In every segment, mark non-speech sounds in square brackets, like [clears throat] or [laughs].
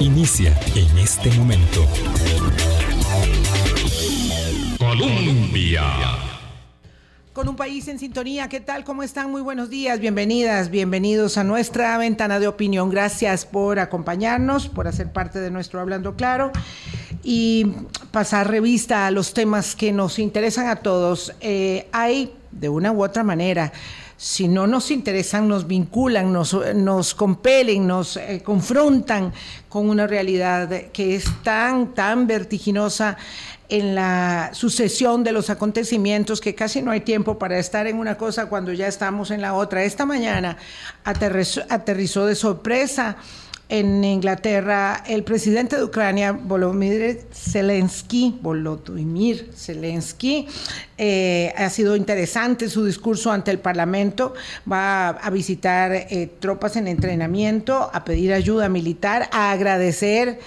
inicia en este momento. Colombia. Con un país en sintonía, ¿qué tal? ¿Cómo están? Muy buenos días, bienvenidas, bienvenidos a nuestra ventana de opinión. Gracias por acompañarnos, por hacer parte de nuestro Hablando Claro y pasar revista a los temas que nos interesan a todos. Eh, hay, de una u otra manera, si no nos interesan, nos vinculan, nos, nos compelen, nos eh, confrontan con una realidad que es tan, tan vertiginosa en la sucesión de los acontecimientos que casi no hay tiempo para estar en una cosa cuando ya estamos en la otra. Esta mañana aterrizó, aterrizó de sorpresa en Inglaterra, el presidente de Ucrania, Volodymyr Zelensky, Volodymyr Zelensky, eh, ha sido interesante su discurso ante el Parlamento, va a, visitar eh, tropas en entrenamiento, a pedir ayuda militar, a agradecer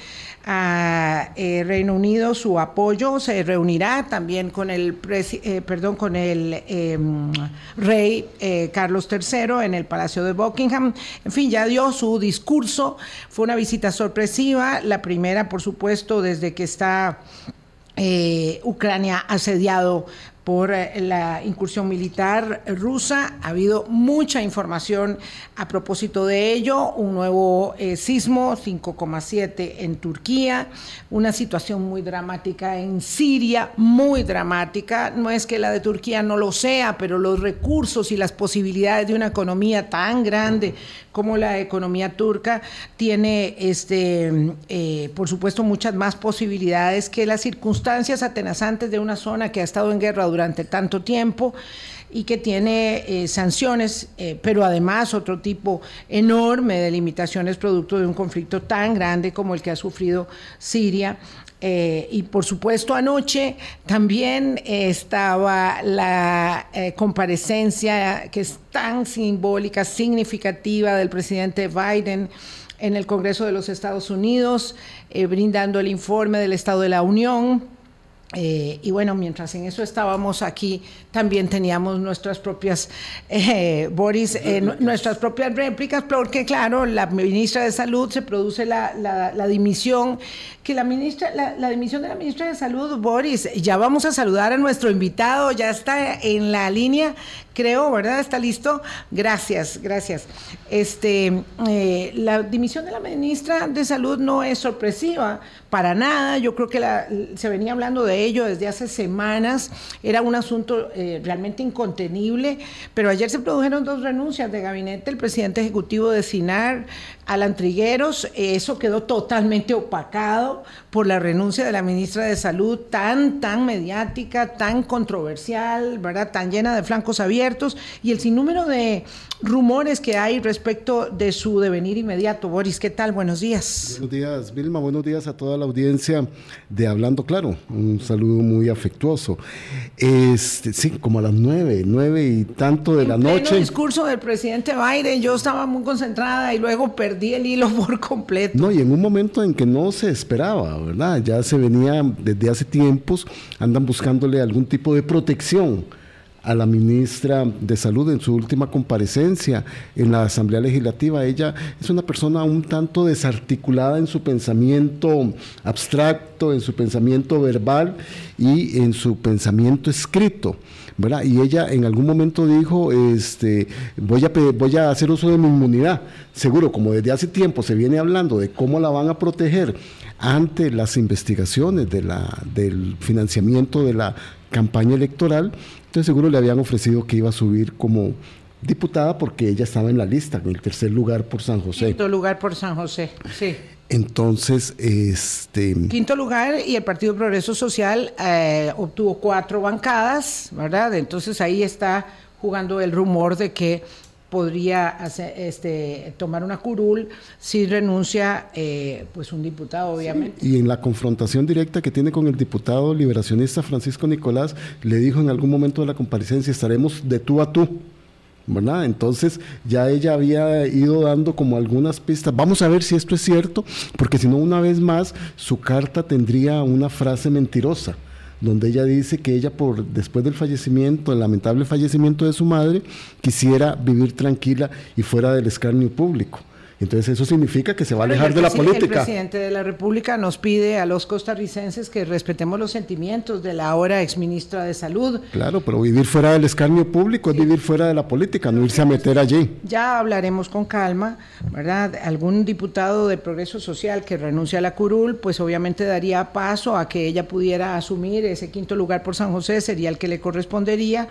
a eh, Reino Unido su apoyo, se reunirá también con el, eh, perdón, con el em, rey eh, Carlos III en el Palacio de Buckingham. En fin, ya dio su discurso, fue una visita sorpresiva, la primera, por supuesto, desde que está Ucrania asediado por eh, la incursión militar rusa. Ha habido mucha información a propósito de ello. Un nuevo eh, sismo, 5,7 en Turquía, una situación muy dramática en Siria, muy dramática. No es que la de Turquía no lo sea, pero los recursos y las posibilidades de una economía tan grande como la economía turca tiene, este, eh, por supuesto, muchas más posibilidades que las circunstancias atenazantes de una zona que ha estado en guerra durante tanto tiempo y que tiene eh, sanciones, eh, pero además otro tipo enorme de limitaciones producto de un conflicto tan grande como el que ha sufrido Siria. Eh, y por supuesto anoche también estaba la comparecencia que es tan simbólica, significativa del presidente Biden en el Congreso de los Estados Unidos, brindando el informe del Estado de la Unión eh, y bueno, mientras en eso estábamos aquí, también teníamos nuestras propias, eh, Boris, eh, nuestras propias réplicas, porque claro, la ministra de Salud se produce la, la, dimisión, que la ministra, la, dimisión de la ministra de Salud, Boris, ya vamos a saludar a nuestro invitado, ya está en la línea, creo, ¿verdad? ¿Está listo? Gracias, gracias. Este, la dimisión de la ministra de Salud no es sorpresiva, para nada, yo creo que se venía hablando de ello desde hace semanas, era un asunto eh, realmente incontenible, pero ayer se produjeron dos renuncias de gabinete, el presidente ejecutivo de SINAR, Alan Trigueros, eso quedó totalmente opacado por la renuncia de la ministra de Salud, tan, tan mediática, tan controversial, ¿verdad? Tan llena de flancos abiertos y el sinnúmero de rumores que hay respecto de su devenir inmediato. Boris, ¿qué tal? Buenos días. Buenos días, Vilma. Buenos días a toda la audiencia de Hablando Claro. Un saludo muy afectuoso. Este, sí, como a las nueve, nueve y tanto de la noche. El discurso del presidente Biden, yo estaba muy concentrada y luego perdí perdí el hilo [laughs] por completo. No, y en un momento en que no se esperaba, ¿verdad? Ya se venía desde hace tiempos, andan buscándole algún tipo de protección a la ministra de Salud en su última comparecencia en la Asamblea Legislativa. Ella es una persona un tanto desarticulada en su pensamiento abstracto, en su pensamiento verbal y en su pensamiento escrito. Y ella en algún momento dijo, este, voy, a, voy a hacer uso de mi inmunidad. Seguro, como desde hace tiempo se viene hablando de cómo la van a proteger ante las investigaciones de la, del financiamiento de la campaña electoral, entonces seguro le habían ofrecido que iba a subir como diputada porque ella estaba en la lista, en el tercer lugar por San José. Quinto lugar por San José, sí. Entonces, este... Quinto lugar y el Partido Progreso Social eh, obtuvo cuatro bancadas, ¿verdad? Entonces ahí está jugando el rumor de que podría hacer, este, tomar una curul si renuncia eh, pues un diputado, obviamente. Y en la confrontación directa que tiene con el diputado liberacionista Francisco Nicolás, le dijo en algún momento de la comparecencia, estaremos de tú a tú. ¿Verdad? Entonces ya ella había ido dando como algunas pistas. Vamos a ver si esto es cierto, porque si no, una vez más, su carta tendría una frase mentirosa donde ella dice que ella por después del fallecimiento, el lamentable fallecimiento de su madre, quisiera vivir tranquila y fuera del escarnio público. Entonces eso significa que se va a alejar de la política. El presidente de la República nos pide a los costarricenses que respetemos los sentimientos de la ahora exministra de Salud. Claro, pero vivir fuera del escarnio público es vivir fuera de la política, no irse a meter allí. Ya hablaremos con calma, ¿verdad? Algún diputado de Progreso Social que renuncia a la curul, pues obviamente daría paso a que ella pudiera asumir ese quinto lugar por San José, sería el que le correspondería.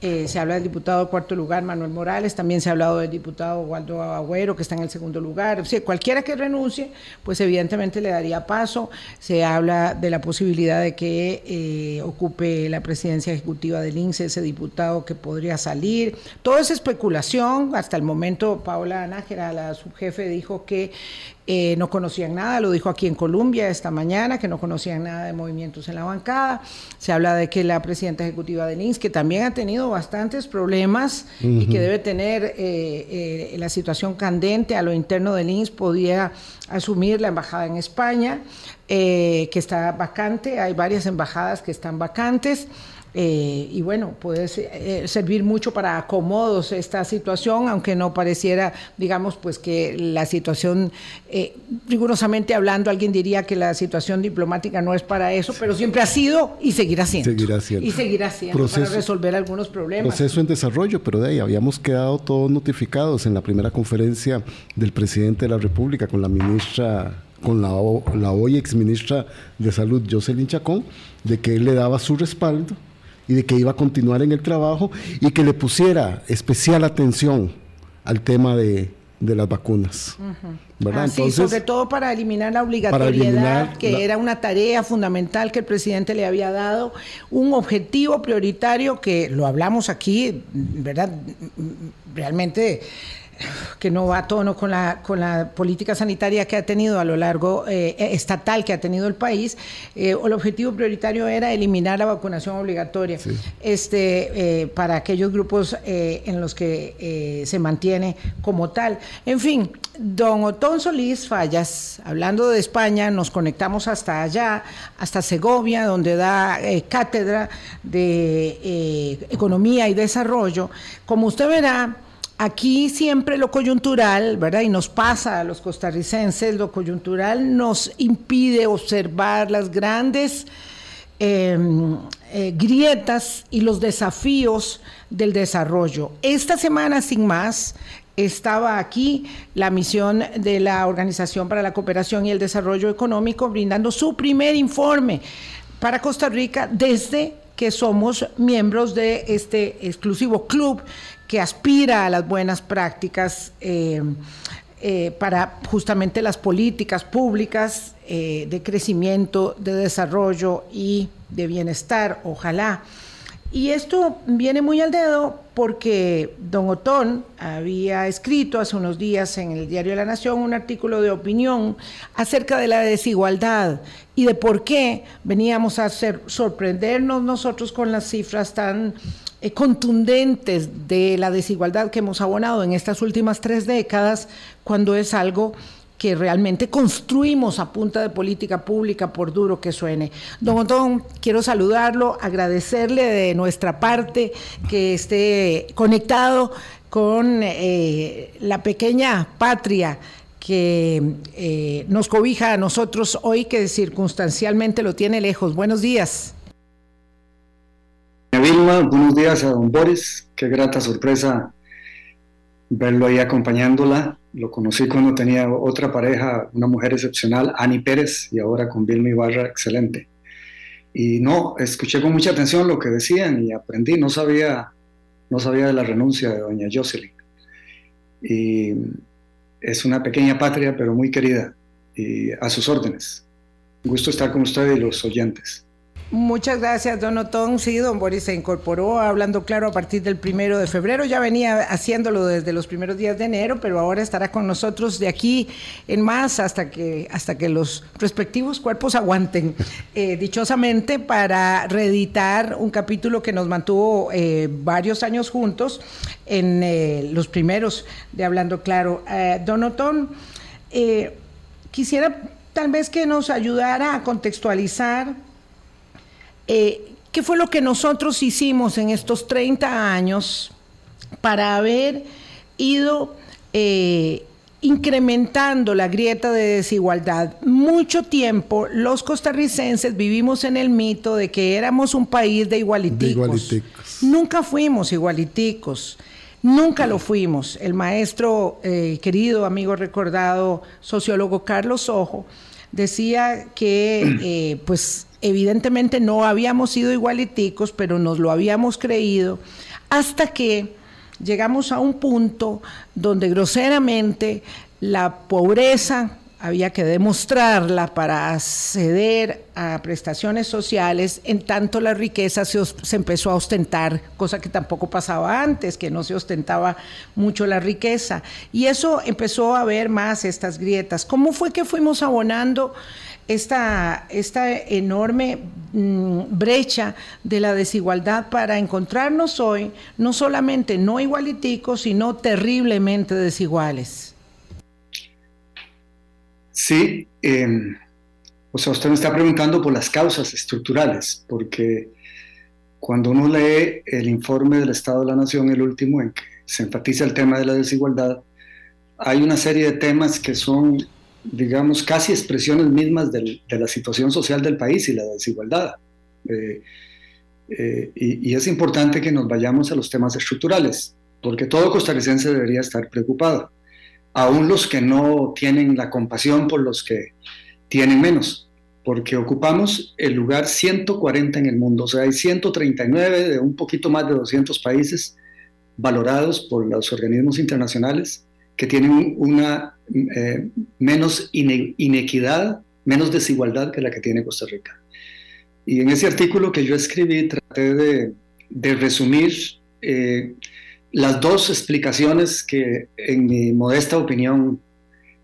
Eh, se habla del diputado cuarto lugar, Manuel Morales, también se ha hablado del diputado Waldo Agüero, que está en el segundo lugar. O cualquiera que renuncie, pues evidentemente le daría paso. Se habla de la posibilidad de que eh, ocupe la presidencia ejecutiva del INSE ese diputado que podría salir. Toda esa especulación, hasta el momento Paola Nájera, la subjefe, dijo que eh, no conocían nada, lo dijo aquí en Colombia esta mañana, que no conocían nada de movimientos en la bancada. Se habla de que la presidenta ejecutiva de INS, que también ha tenido bastantes problemas y que debe tener eh, eh, la situación candente a lo interno del INS, podía asumir la embajada en España, que está vacante, hay varias embajadas que están vacantes. Eh, y bueno, puede eh, servir mucho para acomodos esta situación, aunque no pareciera, digamos, pues que la situación, eh, rigurosamente hablando, alguien diría que la situación diplomática no es para eso, pero siempre ha sido y seguirá siendo. Seguirá siendo. Y seguirá siendo para resolver algunos problemas. Proceso en desarrollo, pero de ahí habíamos quedado todos notificados en la primera conferencia del presidente de la República con la ministra con la, la hoy exministra de Salud, Jocelyn Chacón, de que él le daba su respaldo y de que iba a continuar en el trabajo y que le pusiera especial atención al tema de, las vacunas. ¿verdad? sobre todo para eliminar la obligatoriedad, que era una tarea fundamental que el presidente le había dado, un objetivo prioritario que lo hablamos aquí, ¿verdad? Realmente que no va a tono con la, con la política sanitaria que ha tenido a lo largo eh, estatal que ha tenido el país, eh, el objetivo prioritario era eliminar la vacunación obligatoria este, eh, para aquellos grupos en los que se mantiene como tal. En fin, don Otón Solís Fallas, hablando de España, nos conectamos hasta allá, hasta Segovia, donde da cátedra de Economía y Desarrollo. Como usted verá, Aquí siempre lo coyuntural, ¿verdad? Y nos pasa a los costarricenses, lo coyuntural nos impide observar las grandes em, eh, grietas y los desafíos del desarrollo. Esta semana, sin más, estaba aquí la misión de la Organización para la Cooperación y el Desarrollo Económico brindando su primer informe para Costa Rica desde que somos miembros de este exclusivo club que aspira a las buenas prácticas eh, eh, para justamente las políticas públicas eh, de crecimiento, de desarrollo y de bienestar, ojalá. Y esto viene muy al dedo porque don Otón había escrito hace unos días en el Diario de la Nación un artículo de opinión acerca de la desigualdad y de por qué veníamos a sorprendernos nosotros con las cifras tan eh, contundentes de la desigualdad que hemos abonado en estas últimas tres décadas, cuando es algo que realmente construimos a punta de política pública, por duro que suene. Don Otón, quiero saludarlo, agradecerle de nuestra parte que esté conectado con eh, la pequeña patria que eh, nos cobija a nosotros hoy, que circunstancialmente lo tiene lejos. Buenos días. Buenos días a don Boris, qué grata sorpresa verlo ahí acompañándola. Lo conocí cuando tenía otra pareja, una mujer excepcional, Ani Pérez, y ahora con Vilma Ibarra, excelente. Y no, escuché con mucha atención lo que decían y aprendí, no sabía, no sabía de la renuncia de doña Jocelyn. Y es una pequeña patria, pero muy querida, y a sus órdenes. Un gusto estar con usted y los oyentes. Muchas gracias, don Otón. Sí, don Boris se incorporó hablando claro a partir del primero de febrero. Ya venía haciéndolo desde los primeros días de enero, pero ahora estará con nosotros de aquí en más hasta que, hasta que los respectivos cuerpos aguanten. Eh, dichosamente, para reeditar un capítulo que nos mantuvo eh, varios años juntos en eh, los primeros de Hablando Claro. don Otón, quisiera tal vez que nos ayudara a contextualizar eh, ¿Qué fue lo que nosotros hicimos en estos 30 años para haber ido eh, incrementando la grieta de desigualdad. Mucho tiempo los costarricenses vivimos en el mito de que éramos un país de igualiticos. Nunca fuimos igualiticos. Nunca lo fuimos. El maestro, eh, querido amigo recordado, sociólogo Carlos Ojo, decía que, eh, pues, evidentemente no habíamos sido igualiticos, pero nos lo habíamos creído, hasta que llegamos a un punto donde groseramente la pobreza había que demostrarla para acceder a prestaciones sociales, en tanto la riqueza se, se, empezó a ostentar, cosa que tampoco pasaba antes, que no se ostentaba mucho la riqueza. Y eso empezó a ver más estas grietas. ¿Cómo fue que fuimos abonando esta, esta enorme mm, brecha de la desigualdad para encontrarnos hoy no solamente no igualiticos, sino terriblemente desiguales? Sí, em, o sea, usted me está preguntando por las causas estructurales, porque cuando uno lee el informe del Estado de la Nación, el último, en que se enfatiza el tema de la desigualdad, hay una serie de temas que son, digamos, casi expresiones mismas de la situación social del país y la desigualdad. Eh, eh, y, y es importante que nos vayamos a los temas estructurales, porque todo costarricense debería estar preocupado aún los que no tienen la compasión por los que tienen menos, porque ocupamos el lugar 140 en el mundo, o sea, hay 139 de un poquito más de 200 países valorados por los organismos internacionales que tienen una eh, menos inequidad, menos desigualdad que la que tiene Costa Rica. Y en ese artículo que yo escribí traté de, resumir eh, las dos explicaciones que en mi modesta opinión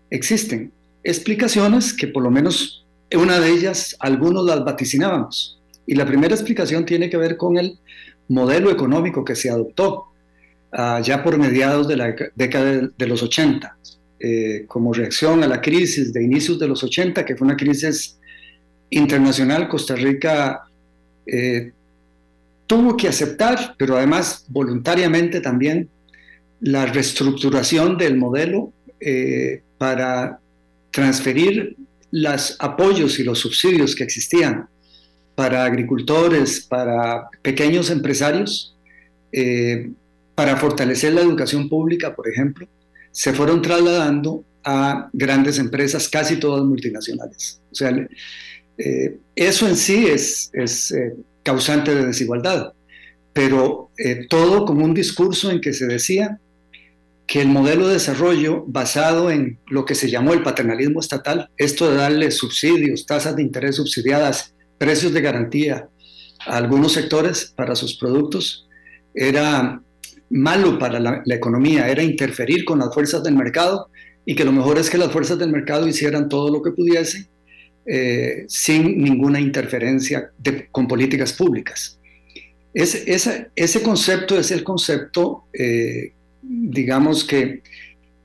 existen. Explicaciones que por lo menos una de ellas algunos las vaticinábamos. Y la primera explicación tiene que ver con el modelo económico que se adoptó uh, ya por mediados de la década de, de los 80, eh, como reacción a la crisis de inicios de los 80, que fue una crisis internacional. Costa Rica eh, tuvo que aceptar, pero además voluntariamente también, la reestructuración del modelo eh, para transferir los apoyos y los subsidios que existían para agricultores, para pequeños empresarios, eh, para fortalecer la educación pública, por ejemplo, se fueron trasladando a grandes empresas, casi todas multinacionales. O sea, eh, eso en sí es, causante de desigualdad, pero eh, todo como un discurso en que se decía que el modelo de desarrollo basado en lo que se llamó el paternalismo estatal, esto de darle subsidios, tasas de interés subsidiadas, precios de garantía a algunos sectores para sus productos, era malo para la, la economía, era interferir con las fuerzas del mercado y que lo mejor es que las fuerzas del mercado hicieran todo lo que pudiesen eh, sin ninguna interferencia de, con políticas públicas. Es, ese, ese concepto es el concepto, eh, digamos, que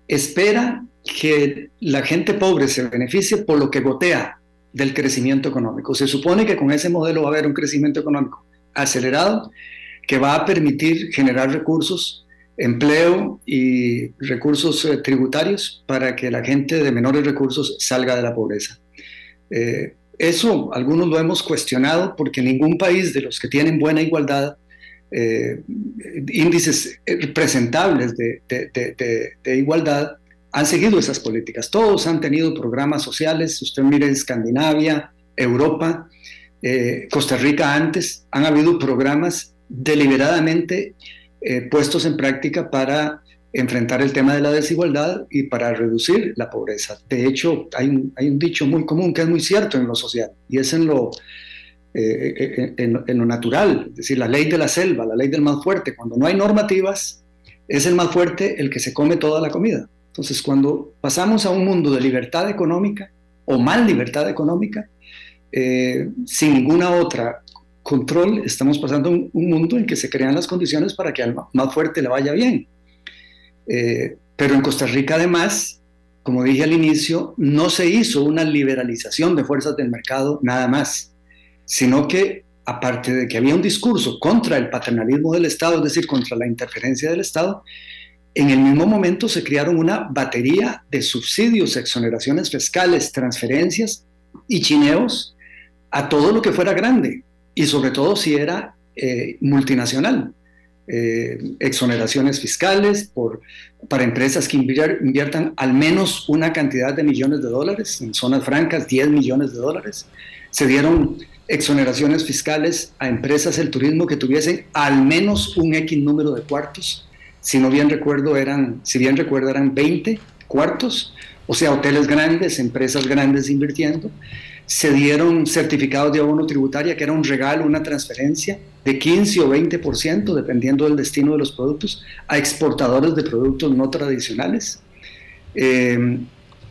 espera que la gente pobre se beneficie por lo que gotea del crecimiento económico. Se supone que con ese modelo va a haber un crecimiento económico acelerado que va a permitir generar recursos, empleo y recursos eh, tributarios para que la gente de menores recursos salga de la pobreza. Eh, eso algunos lo hemos cuestionado porque ningún país de los que tienen buena igualdad, eh, índices presentables de, igualdad, han seguido esas políticas. Todos han tenido programas sociales, usted mire Escandinavia, Europa, eh, Costa Rica antes, han habido programas deliberadamente puestos en práctica para enfrentar el tema de la desigualdad y para reducir la pobreza. De hecho, hay un, hay un dicho muy común que es muy cierto en lo social y es en lo, eh, eh, en, en, lo natural, es decir, la ley de la selva, la ley del más fuerte. Cuando no hay normativas, es el más fuerte el que se come toda la comida. Entonces, cuando pasamos a un mundo de libertad económica o mal libertad económica, eh, sin ninguna otra control, estamos pasando un, un mundo en que se crean las condiciones para que al más fuerte le vaya bien. Eh, pero en Costa Rica además, como dije al inicio, no se hizo una liberalización de fuerzas del mercado nada más, sino que aparte de que había un discurso contra el paternalismo del Estado, es decir, contra la interferencia del Estado, en el mismo momento se crearon una batería de subsidios, exoneraciones fiscales, transferencias y chineos a todo lo que fuera grande y sobre todo si era eh, multinacional. Eh, exoneraciones fiscales por, para empresas que inviertan al menos una cantidad de millones de dólares, en zonas francas 10 millones de dólares. Se dieron exoneraciones fiscales a empresas del turismo que tuviesen al menos un X número de cuartos. Si no bien recuerdo eran, si bien recuerdo eran 20 cuartos, o sea, hoteles grandes, empresas grandes invirtiendo se dieron certificados de abono tributaria, que era un regalo, una transferencia de 15 o 20%, dependiendo del destino de los productos, a exportadores de productos no tradicionales. Em,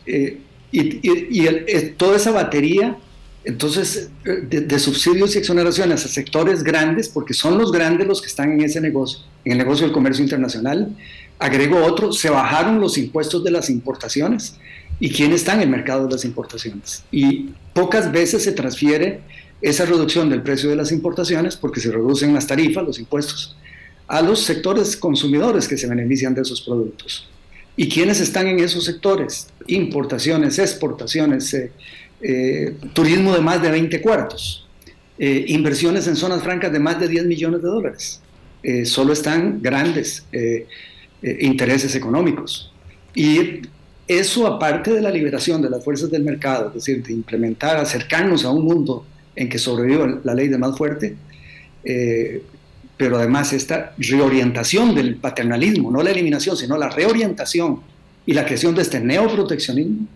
eh, y, eh, toda esa batería, entonces, de, de, subsidios y exoneraciones a sectores grandes, porque son los grandes los que están en ese negocio, en el negocio del comercio internacional. Agrego otro, se bajaron los impuestos de las importaciones y quién está en el mercado de las importaciones. Y pocas veces se transfiere esa reducción del precio de las importaciones porque se reducen las tarifas, los impuestos, a los sectores consumidores que se benefician de esos productos. ¿Y quiénes están en esos sectores? Importaciones, exportaciones, eh, eh, turismo de más de 20 cuartos, eh, inversiones en zonas francas de más de 10 millones de dólares. solo están grandes intereses económicos. Y eso, aparte de la liberación de las fuerzas del mercado, es decir, de implementar, acercarnos a un mundo en que sobrevive la ley de más fuerte, eh, pero además esta reorientación del paternalismo, no la eliminación, sino la reorientación y la creación de este neoproteccionismo,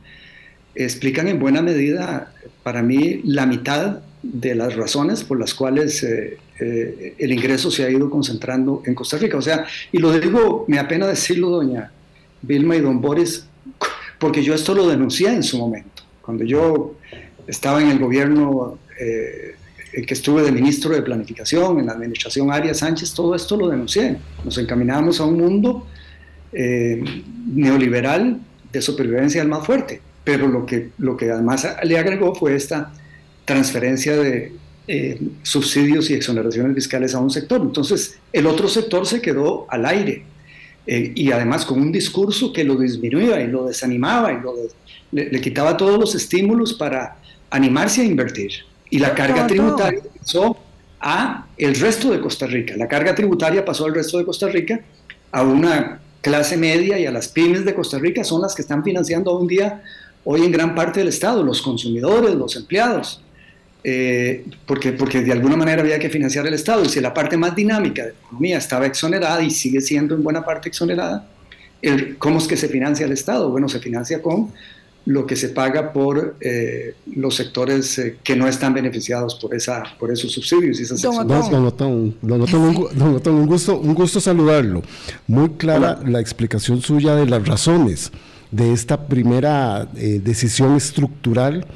explican en buena medida, para mí, la mitad de las razones por las cuales eh, eh, el ingreso se ha ido concentrando en Costa Rica. O sea, y lo digo, me apena decirlo, doña Vilma y don Boris, porque yo esto lo denuncié en su momento. Cuando yo estaba en el gobierno, eh, en que estuve de ministro de Planificación, en la administración Arias Sánchez, todo esto lo denuncié. Nos encaminábamos a un mundo eh, neoliberal de supervivencia del más fuerte. Pero lo que, lo que además le agregó fue esta transferencia de eh, subsidios y exoneraciones fiscales a un sector. Entonces, el otro sector se quedó al aire. Eh, y además con un discurso que lo disminuía y lo desanimaba y lo le, quitaba todos los estímulos para animarse a invertir. Y la carga tributaria pasó a el resto de Costa Rica. La carga tributaria pasó al resto de Costa Rica, a una clase media y a las pymes de Costa Rica son las que están financiando hoy en día, hoy en gran parte del Estado, los consumidores, los empleados. Eh, porque, porque de alguna manera había que financiar el Estado. Y si la parte más dinámica de la economía estaba exonerada y sigue siendo en buena parte exonerada, el, ¿cómo es que se financia el Estado? Bueno, se financia con lo que se paga por eh, los sectores eh, que no están beneficiados por esa por esos subsidios y esas don, don, don, un, gusto un gusto saludarlo muy clara la explicación suya de las razones de esta primera decisión estructural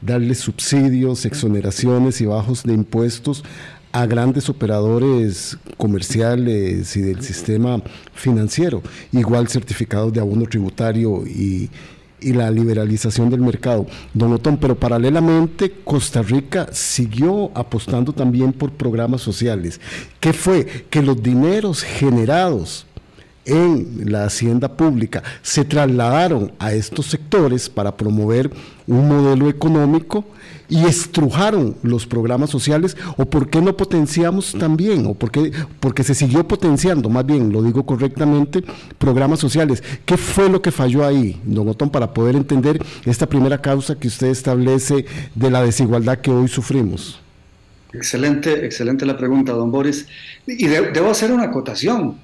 darle subsidios, exoneraciones y bajos de impuestos a grandes operadores comerciales y del sistema financiero, igual certificados de abono tributario y, y la liberalización del mercado. Don Otón, pero paralelamente Costa Rica siguió apostando también por programas sociales. ¿Qué fue? Que los dineros generados en la hacienda pública se trasladaron a estos sectores para promover un modelo económico y estrujaron los programas sociales o por qué no potenciamos también o por qué, porque se siguió potenciando, más bien lo digo correctamente, programas sociales. ¿Qué fue lo que falló ahí, don Otón, para poder entender esta primera causa que usted establece de la desigualdad que hoy sufrimos? Excelente, excelente la pregunta, don Boris. Y debo hacer una acotación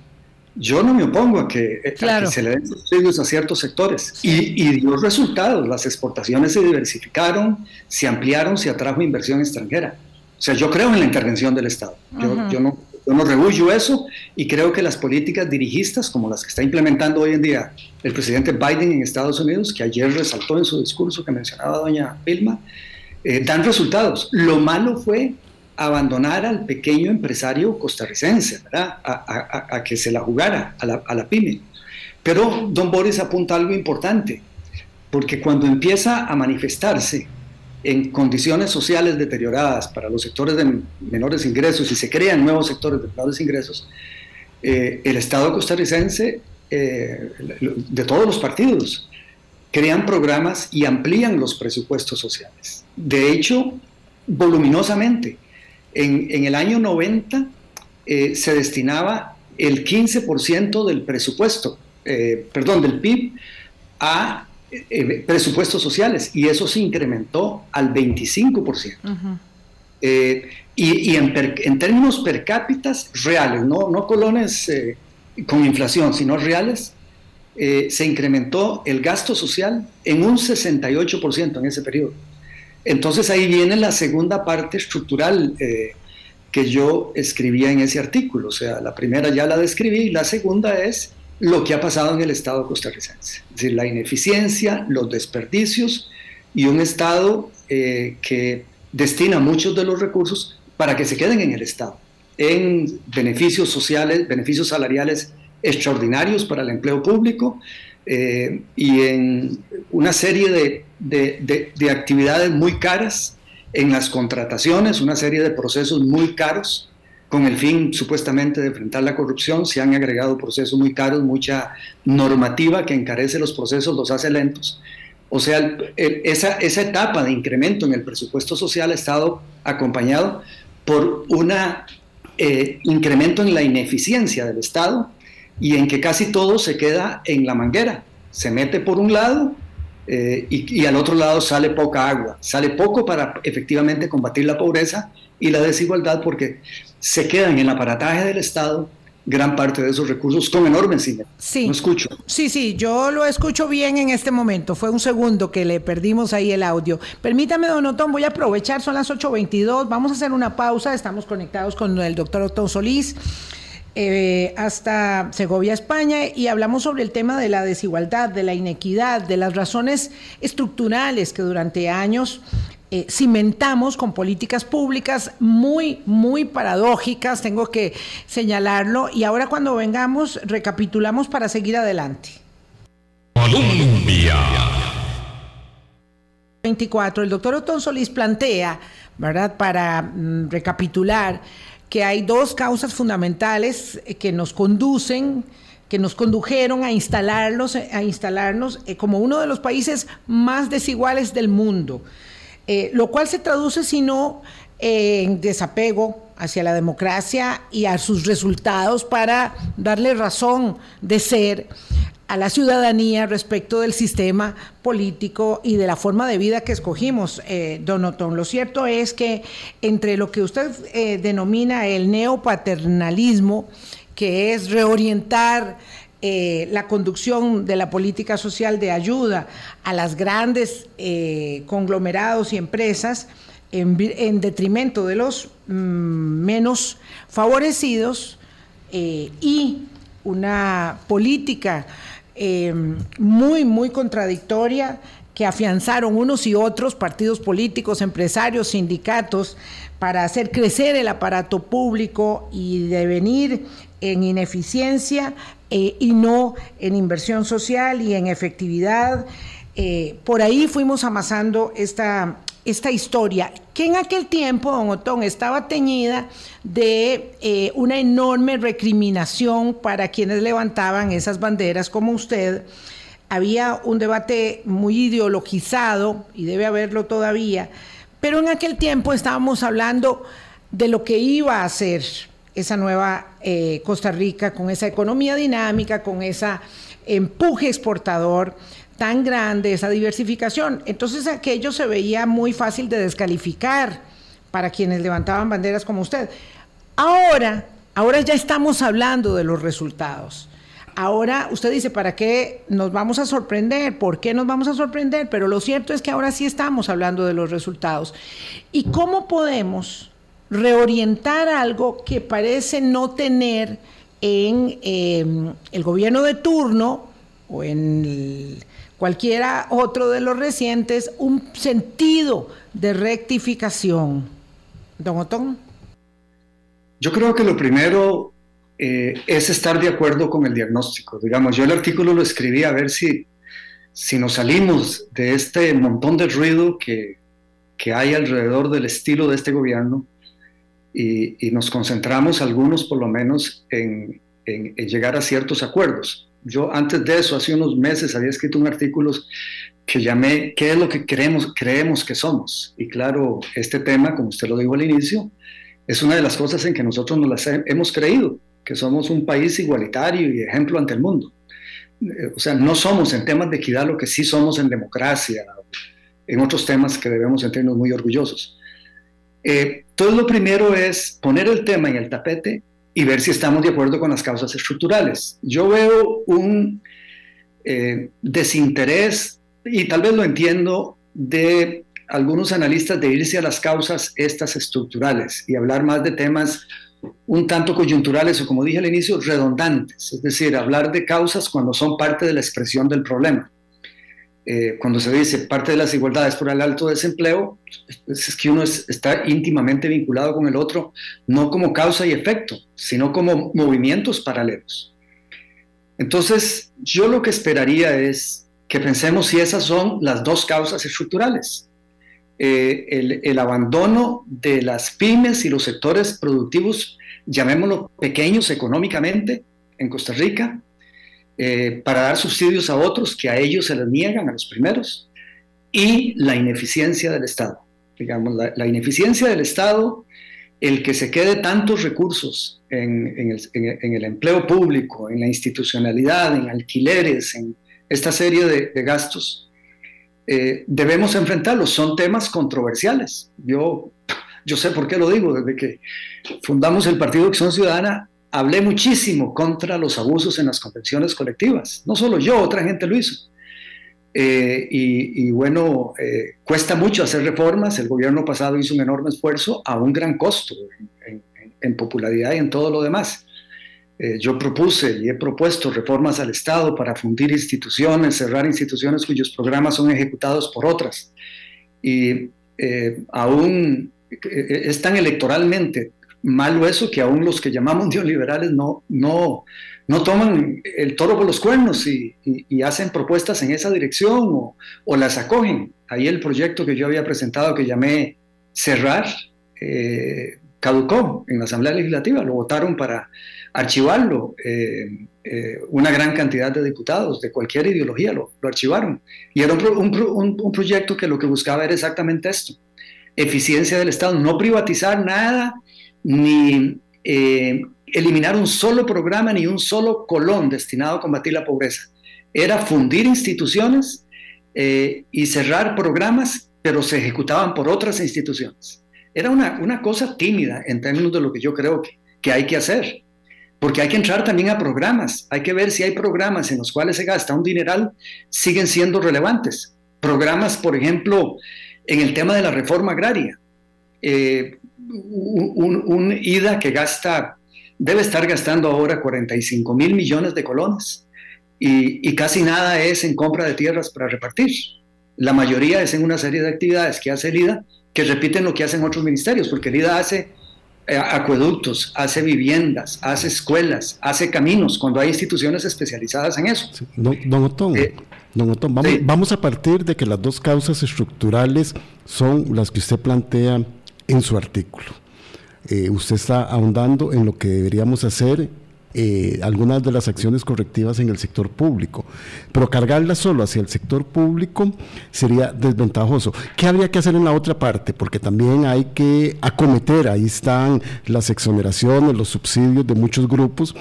yo no me opongo a que, eh, se le den subsidios a ciertos sectores y, dio resultados. Las exportaciones se diversificaron, se ampliaron, se atrajo inversión extranjera. O sea, yo creo en la intervención del Estado. Yo, no, yo no rebullo eso y creo que las políticas dirigistas, como las que está implementando hoy en día el presidente Biden en Estados Unidos, que ayer resaltó en su discurso que mencionaba doña Vilma, eh, dan resultados. Lo malo fue abandonar al pequeño empresario costarricense, ¿verdad? A, que se la jugara, a la, pyme. Pero don Boris apunta algo importante, porque cuando empieza a manifestarse en condiciones sociales deterioradas para los sectores de menores ingresos y se crean nuevos sectores de menores ingresos, eh, el Estado costarricense, eh, de todos los partidos, crean programas y amplían los presupuestos sociales. De hecho, voluminosamente. En, el año 90 eh, se destinaba el 15% del presupuesto, perdón, del PIB a presupuestos sociales y eso se incrementó al 25%. y, en, términos per cápita reales, no, no colones con inflación, sino reales, eh, se incrementó el gasto social en un 68% en ese periodo. Entonces ahí viene la segunda parte estructural eh, que yo escribía en ese artículo. O sea, la primera ya la describí y la segunda es lo que ha pasado en el Estado costarricense. Es decir, la ineficiencia, los desperdicios y un Estado eh, que destina muchos de los recursos para que se queden en el Estado en beneficios sociales, beneficios salariales extraordinarios para el empleo público eh, y en una serie de, actividades muy caras, en las contrataciones, una serie de procesos muy caros con el fin supuestamente de enfrentar la corrupción, se han agregado procesos muy caros, mucha normativa que encarece los procesos, los hace lentos. O sea, esa, esa etapa de incremento en el presupuesto social ha estado acompañado por una eh, incremento en la ineficiencia del Estado y en que casi todo se queda en la manguera. Se mete por un lado eh, y, al otro lado sale poca agua. Sale poco para efectivamente combatir la pobreza y la desigualdad porque se queda en el aparataje del Estado gran parte de esos recursos con enormes ingresos. Sí. No escucho. Sí, sí, yo lo escucho bien en este momento. Fue un segundo que le perdimos ahí el audio. Permítame, don Otón, voy a aprovechar, son las 8.22, vamos a hacer una pausa, estamos conectados con el doctor Otón Solís. Eh, hasta Segovia, España, y hablamos sobre el tema de la desigualdad, de la inequidad, de las razones estructurales que durante años eh, cimentamos con políticas públicas muy, muy paradójicas, tengo que señalarlo, y ahora cuando vengamos recapitulamos para seguir adelante. Colombia. 24. El doctor Otón Solís plantea, ¿verdad? Para mm, recapitular, que hay dos causas fundamentales eh, que nos conducen que nos condujeron a instalarlos, a instalarnos eh, como uno de los países más desiguales del mundo. Eh, lo cual se traduce sino en desapego hacia la democracia y a sus resultados para darle razón de ser a la ciudadanía respecto del sistema político y de la forma de vida que escogimos, eh, Don Otón. Lo cierto es que entre lo que usted eh, denomina el neopaternalismo, que es reorientar eh, la conducción de la política social de ayuda a las grandes eh, conglomerados y empresas en, detrimento de los mm, menos favorecidos y una política muy, muy contradictoria que afianzaron unos y otros partidos políticos, empresarios, sindicatos, para hacer crecer el aparato público y devenir en ineficiencia eh, y no en inversión social y en efectividad. Eh, por ahí fuimos amasando esta, esta historia, que en aquel tiempo, don Otón, estaba teñida de eh, una enorme recriminación para quienes levantaban esas banderas como usted. Había un debate muy ideologizado, y debe haberlo todavía, pero en aquel tiempo estábamos hablando de lo que iba a ser esa nueva eh, Costa Rica, con esa economía dinámica, con ese empuje exportador tan grande, esa diversificación. Entonces aquello se veía muy fácil de descalificar para quienes levantaban banderas como usted. Ahora, ahora ya estamos hablando de los resultados. Ahora usted dice, ¿para qué nos vamos a sorprender? ¿Por qué nos vamos a sorprender? Pero lo cierto es que ahora sí estamos hablando de los resultados. ¿Y cómo podemos reorientar algo que parece no tener en em, el gobierno de turno o en cualquiera otro de los recientes un sentido de rectificación. Don Otón. Yo creo que lo primero eh, es estar de acuerdo con el diagnóstico. Digamos, yo el artículo lo escribí a ver si, si nos salimos de este montón de ruido que, que hay alrededor del estilo de este gobierno y, nos concentramos algunos por lo menos en, en, llegar a ciertos acuerdos. Yo antes de eso, hace unos meses, había escrito un artículo que llamé ¿Qué es lo que creemos, creemos que somos? Y claro, este tema, como usted lo dijo al inicio, es una de las cosas en que nosotros nos las hemos creído, que somos un país igualitario y ejemplo ante el mundo. Eh, o sea, no somos en temas de equidad lo que sí somos en democracia, en otros temas que debemos sentirnos muy orgullosos. Eh, todo lo primero es poner el tema en el tapete y ver si estamos de acuerdo con las causas estructurales. Yo veo un eh, desinterés, y tal vez lo entiendo, de algunos analistas de irse a las causas estas estructurales y hablar más de temas un tanto coyunturales o, como dije al inicio, redundantes, es decir, hablar de causas cuando son parte de la expresión del problema. Eh, cuando se dice parte de las desigualdades por el alto desempleo, es que uno está íntimamente vinculado con el otro, no como causa y efecto, sino como movimientos paralelos. Entonces, yo lo que esperaría es que pensemos si esas son las dos causas estructurales. Eh, el, el, abandono de las pymes y los sectores productivos, llamémoslo pequeños económicamente, en Costa Rica, eh, para dar subsidios a otros que a ellos se les niegan, a los primeros, y la ineficiencia del Estado. Digamos, la, ineficiencia del Estado, el que se quede tantos recursos en, el, empleo público, en la institucionalidad, en alquileres, en esta serie de, gastos, eh, debemos enfrentarlos. Son temas controversiales. Yo, yo sé por qué lo digo. Desde que fundamos el Partido Acción Ciudadana, hablé muchísimo contra los abusos en las convenciones colectivas. No solo yo, otra gente lo hizo. Eh, y, bueno, eh, cuesta mucho hacer reformas. El gobierno pasado hizo un enorme esfuerzo a un gran costo en, popularidad y en todo lo demás. Eh, yo propuse y he propuesto reformas al Estado para fundir instituciones, cerrar instituciones cuyos programas son ejecutados por otras. Y aún están electoralmente malo eso que aún los que llamamos [laughs] neoliberales no, no, no toman el toro por los cuernos y, hacen propuestas en esa dirección o, las acogen. Ahí el proyecto que yo había presentado que llamé Cerrar eh, caducó en la Asamblea Legislativa, lo votaron para archivarlo. Eh, eh, una gran cantidad de diputados de cualquier ideología lo, archivaron. Y era un proyecto que lo que buscaba era exactamente esto, eficiencia del Estado, no privatizar nada ni eh, eliminar un solo programa ni un solo colón destinado a combatir la pobreza. Era fundir instituciones eh, y cerrar programas, pero se ejecutaban por otras instituciones. Era una, una cosa tímida en términos de lo que yo creo que, que hay que hacer porque hay que entrar también a programas, hay que ver si hay programas en los cuales se gasta un dineral, siguen siendo relevantes. Programas, por ejemplo, en el tema de la reforma agraria. Eh, un, IDA que gasta, debe estar gastando ahora 45 mil millones de colones y, casi nada es en compra de tierras para repartir. La mayoría es en una serie de actividades que hace el IDA que repiten lo que hacen otros ministerios, porque el IDA hace eh, acueductos, hace viviendas, hace escuelas, hace caminos, cuando hay instituciones especializadas en eso. Don, Otón, eh, vamos, vamos a partir de que las dos causas estructurales son las que usted plantea en su artículo. Eh, usted está ahondando en lo que deberíamos hacer eh, algunas de las acciones correctivas en el sector público, pero cargarlas solo hacia el sector público sería desventajoso. ¿Qué habría que hacer en la otra parte? Porque también hay que acometer, ahí están las exoneraciones, los subsidios de muchos grupos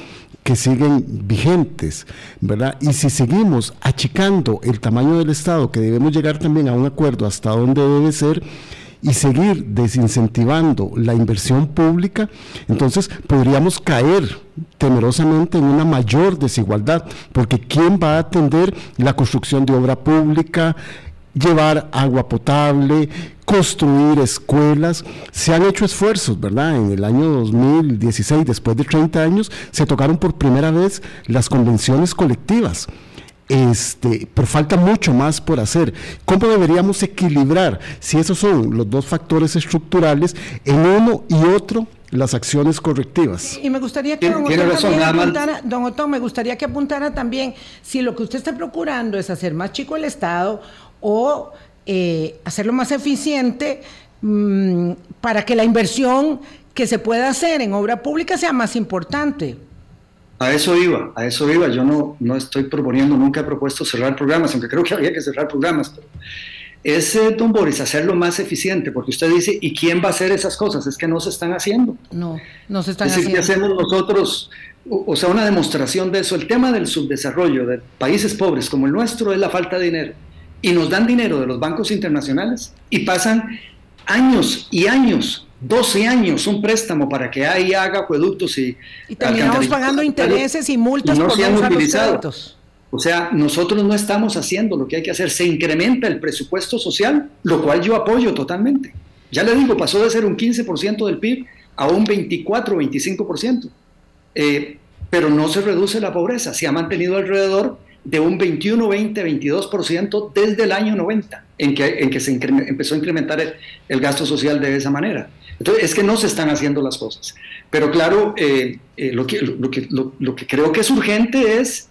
que siguen vigentes, ¿verdad? Y si seguimos achicando el tamaño del Estado, que debemos llegar también a un acuerdo hasta donde debe ser, y seguir desincentivando la inversión pública, entonces podríamos caer temerosamente en una mayor desigualdad, porque ¿quién va a atender la construcción de obra pública? llevar agua potable, construir escuelas. Se han hecho esfuerzos, ¿verdad? En el año 2016, después de 30 años, se tocaron por primera vez las convenciones colectivas este, pero falta mucho más por hacer. ¿Cómo deberíamos equilibrar, si esos son los dos factores estructurales, en uno y otro las acciones correctivas. Y me gustaría que don Otón, apuntara, don Otón, me gustaría que apuntara también si lo que usted está procurando es hacer más chico el Estado o eh, hacerlo más eficiente mm, para que la inversión que se pueda hacer en obra pública sea más importante. A eso iba, a eso iba. Yo no, no estoy proponiendo, nunca he propuesto cerrar programas, aunque creo que habría que cerrar programas. Pero es, don Boris, hacerlo más eficiente, porque usted dice, ¿y quién va a hacer esas cosas? Es que no se están haciendo. No, no se están es decir, haciendo. ¿qué hacemos nosotros? O, o sea, una demostración de eso. El tema del subdesarrollo de países pobres como el nuestro es la falta de dinero. Y nos dan dinero de los bancos internacionales y pasan años y años 12 años un préstamo para que ahí haga acueductos y... Y terminamos pagando intereses y multas y no por se han utilizado. O sea, nosotros no estamos haciendo lo que hay que hacer. Se incrementa el presupuesto social, lo cual yo apoyo totalmente. Ya le digo, pasó de ser un 15% del PIB a un 24 o 25%. Eh, pero no se reduce la pobreza, se ha mantenido alrededor de un 21, 20, 22% desde el año 90, en que, en que se increme- empezó a incrementar el, el gasto social de esa manera. Entonces, es que no se están haciendo las cosas. Pero claro, eh, eh, lo, que, creo que es urgente es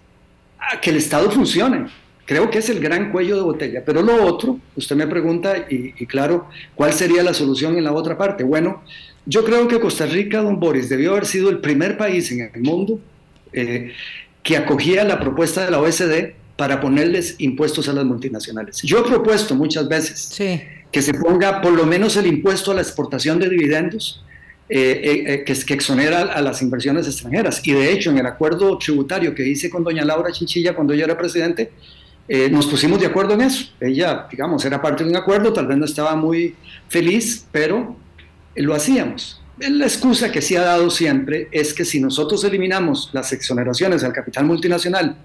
que el Estado funcione. Creo que es el gran cuello de botella. Pero lo otro, usted me pregunta, y, y claro, ¿cuál sería la solución en la otra parte? Bueno, yo creo que Costa Rica, don Boris, debió haber sido el primer país en el mundo eh, que acogía la propuesta de la OSD para ponerles impuestos a las multinacionales. Yo he propuesto muchas veces Sí. Que se ponga por lo menos el impuesto a la exportación de dividendos eh, eh, eh, que, que exonera a las inversiones extranjeras. Y de hecho, en el acuerdo tributario que hice con doña Laura Chinchilla cuando yo era presidente, eh, nos pusimos de acuerdo en eso. Ella, digamos, era parte de un acuerdo, tal vez no estaba muy feliz, pero lo hacíamos. La excusa que se ha dado siempre es que si nosotros eliminamos las exoneraciones al capital multinacional,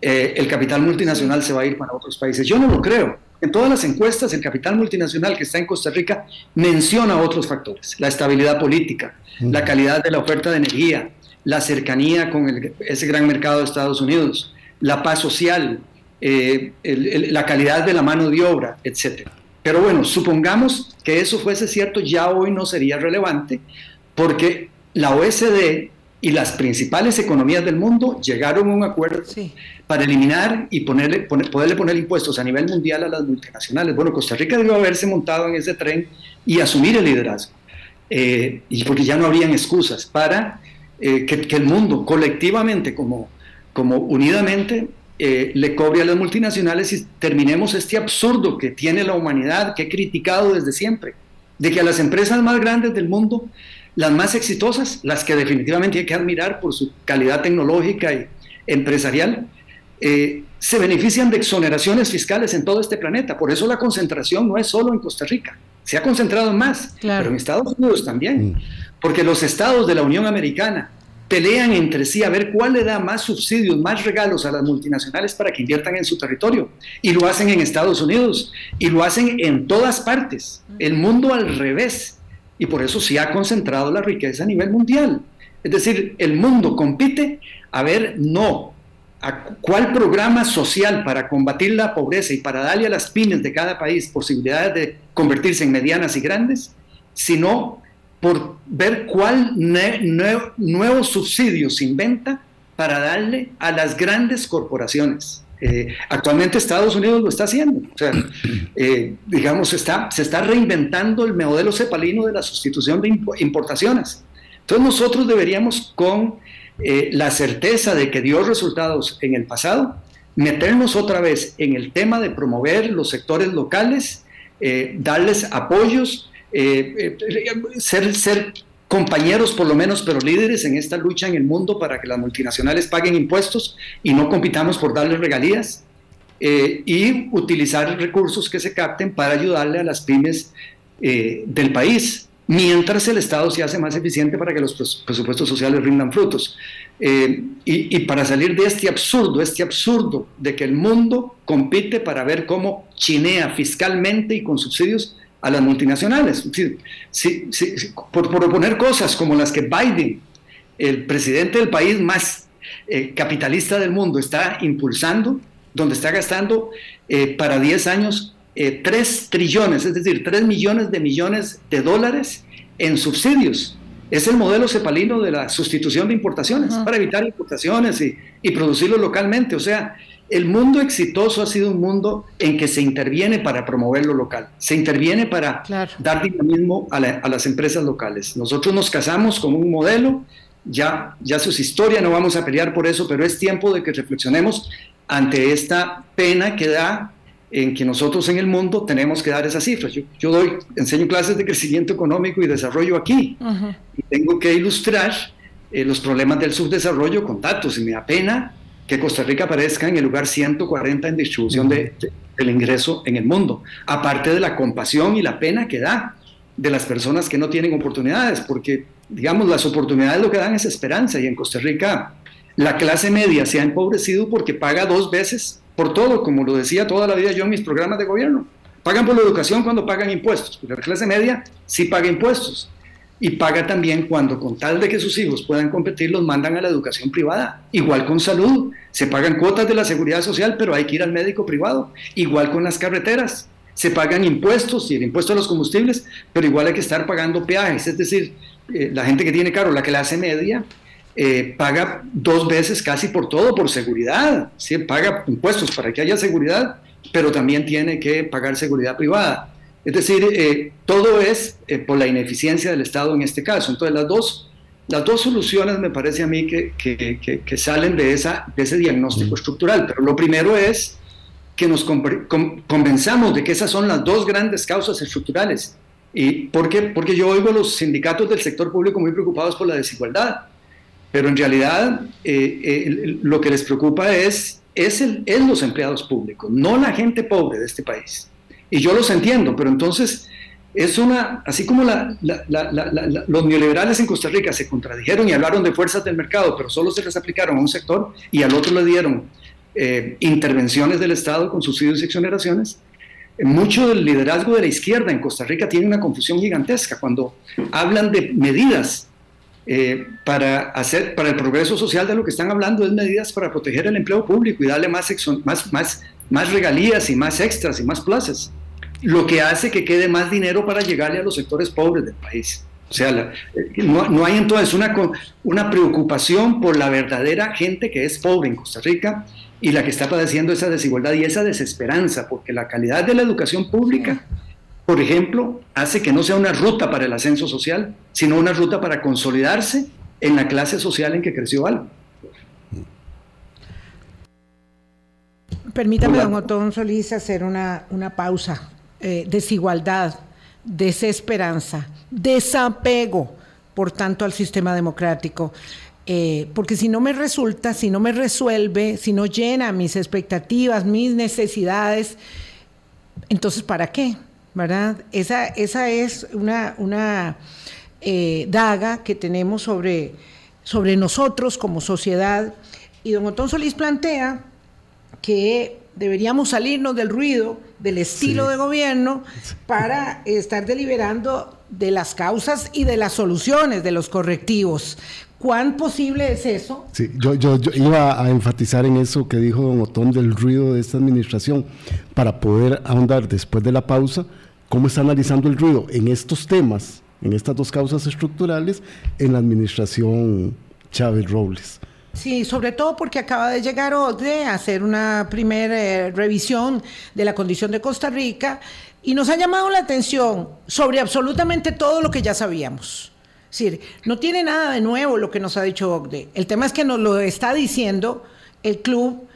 eh, el capital multinacional se va a ir para otros países. Yo no lo creo. En todas las encuestas, el capital multinacional que está en Costa Rica menciona otros factores, la estabilidad política, la calidad de la oferta de energía, la cercanía con el- ese gran mercado de Estados Unidos, la paz social, eh, el- el- la calidad de la mano de obra, etc. Pero bueno, supongamos que eso fuese cierto, ya hoy no sería relevante, porque la OSD y las principales economías del mundo llegaron a un acuerdo Sí. para eliminar y ponerle, poner- poderle poner impuestos a nivel mundial a las multinacionales. Bueno, Costa Rica debió haberse montado en ese tren y asumir el liderazgo, Eh, y porque ya no habrían excusas para eh, que, que el mundo colectivamente, como, como unidamente, eh, le cobre a las multinacionales y terminemos este absurdo que tiene la humanidad, que he criticado desde siempre, de que a las empresas más grandes del mundo, las más exitosas, las que definitivamente hay que admirar por su calidad tecnológica y empresarial, eh, se benefician de exoneraciones fiscales en todo este planeta. Por eso la concentración no es solo en Costa Rica, se ha concentrado más, Claro. pero en Estados Unidos también, porque los estados de la Unión Americana pelean entre sí a ver cuál le da más subsidios, más regalos a las multinacionales para que inviertan en su territorio. Y lo hacen en Estados Unidos y lo hacen en todas partes. El mundo al revés. Y por eso se ha concentrado la riqueza a nivel mundial. Es decir, el mundo compite a ver, no, a cuál programa social para combatir la pobreza y para darle a las pymes de cada país posibilidades de convertirse en medianas y grandes, sino por ver cuál ne- nue- nuevos subsidios se inventa para darle a las grandes corporaciones. Eh, actualmente Estados Unidos lo está haciendo. O sea, [clears throat] eh, digamos, está, se está reinventando el modelo cepalino de la sustitución de impo- importaciones. Entonces nosotros deberíamos, con eh, la certeza de que dio resultados en el pasado, meternos otra vez en el tema de promover los sectores locales, darles apoyos, ser, ser compañeros por lo menos, pero líderes en esta lucha en el mundo para que las multinacionales paguen impuestos y no compitamos por darles regalías, eh, y utilizar recursos que se capten para ayudarle a las pymes eh, del país, mientras el Estado se hace más eficiente para que los pres- presupuestos sociales rindan frutos. Eh, y, y para salir de este absurdo, este absurdo de que el mundo compite para ver cómo chinea fiscalmente y con subsidios a las multinacionales. Si- por, por oponer cosas como las que Biden, el presidente del país más eh, capitalista del mundo, está impulsando, donde está gastando eh, para 10 años eh, 3 trillones, es decir, 3 millones de millones de dólares en subsidios. Es el modelo cepalino de la sustitución de importaciones, para evitar importaciones y, y producirlo localmente. O sea, el mundo exitoso ha sido un mundo en que se interviene para promover lo local, se interviene para Claro. dar dinamismo a, la- a las empresas locales. Nosotros nos casamos con un modelo ya, ya es historia, no vamos a pelear por eso, pero es tiempo de que reflexionemos ante esta pena que da en que nosotros en el mundo tenemos que dar esas cifras. Yo, doy, enseño clases de crecimiento económico y desarrollo aquí y tengo que ilustrar eh, los problemas del subdesarrollo con datos y me da pena que Costa Rica aparezca en el lugar 140 en distribución de, del ingreso en el mundo, aparte de la compasión y la pena que da de las personas que no tienen oportunidades, porque digamos las oportunidades lo que dan es esperanza y en Costa Rica la clase media se ha empobrecido porque paga dos veces por todo, como lo decía toda la vida yo en mis programas de gobierno. Pagan por la educación cuando pagan impuestos, porque la clase media sí paga impuestos y paga también cuando con tal de que sus hijos puedan competir los mandan a la educación privada. Igual con salud, se pagan cuotas de la seguridad social, pero hay que ir al médico privado. Igual con las carreteras, se pagan impuestos y el impuesto a los combustibles, pero igual hay que estar pagando peajes. Es decir, eh, la gente que tiene carro, la clase media, eh, paga dos veces casi por todo, por seguridad. Paga impuestos para que haya seguridad, pero también tiene que pagar seguridad privada. Es decir, eh, todo es eh, por la ineficiencia del Estado en este caso. Entonces, las dos, las dos soluciones me parece a mí que, que, que, salen de, esa, de ese diagnóstico estructural. Pero lo primero es que nos convenzamos de que esas son las dos grandes causas estructurales. ¿Y por qué? Porque yo oigo a los sindicatos del sector público muy preocupados por la desigualdad pero en realidad eh, lo que les preocupa es, es, el, es los empleados públicos, no la gente pobre de este país. Y yo los entiendo, pero entonces es una, así como los neoliberales en Costa Rica se contradijeron y hablaron de fuerzas del mercado, pero solo se les aplicaron a un sector y al otro le dieron eh, intervenciones del Estado con subsidios y exoneraciones, mucho del liderazgo de la izquierda en Costa Rica tiene una confusión gigantesca cuando hablan de medidas eh, para, hacer, para el progreso social de lo que están hablando es medidas para proteger el empleo público y darle más, más, más, más regalías y más extras y más plazas, lo que hace que quede más dinero para llegarle a los sectores pobres del país. O sea, eh, no, no, hay entonces una, una preocupación por la verdadera gente que es pobre en Costa Rica y la que está padeciendo esa desigualdad y esa desesperanza, porque la calidad de la educación pública por ejemplo, hace que no sea una ruta para el ascenso social, sino una ruta para consolidarse en la clase social en que creció algo. Permítame, don Otón Solís, hacer una, una pausa. Eh, desigualdad, desesperanza, desapego, por tanto, al sistema democrático. Eh, porque si no me resulta, si no me resuelve, si no llena mis expectativas, mis necesidades, entonces ¿para qué? ¿verdad? Esa, esa es una, una eh, daga que tenemos sobre, sobre nosotros como sociedad. Y don Otón Solís plantea que deberíamos salirnos del ruido, del estilo de gobierno, [laughs] para estar deliberando de las causas y de las soluciones, de los correctivos. ¿Cuán posible es eso? Sí, yo, yo, yo, iba a enfatizar en eso que dijo don Otón del ruido de esta administración, para poder ahondar después de la pausa cómo está analizando el ruido en estos temas, en estas dos causas estructurales, en la administración Chávez Robles. Sí, sobre todo porque acaba de llegar ODE a hacer una primera eh, revisión de la condición de Costa Rica y nos ha llamado la atención sobre absolutamente todo lo que ya sabíamos. Es decir, no tiene nada de nuevo lo que nos ha dicho OCDE. El tema es que nos lo está diciendo el club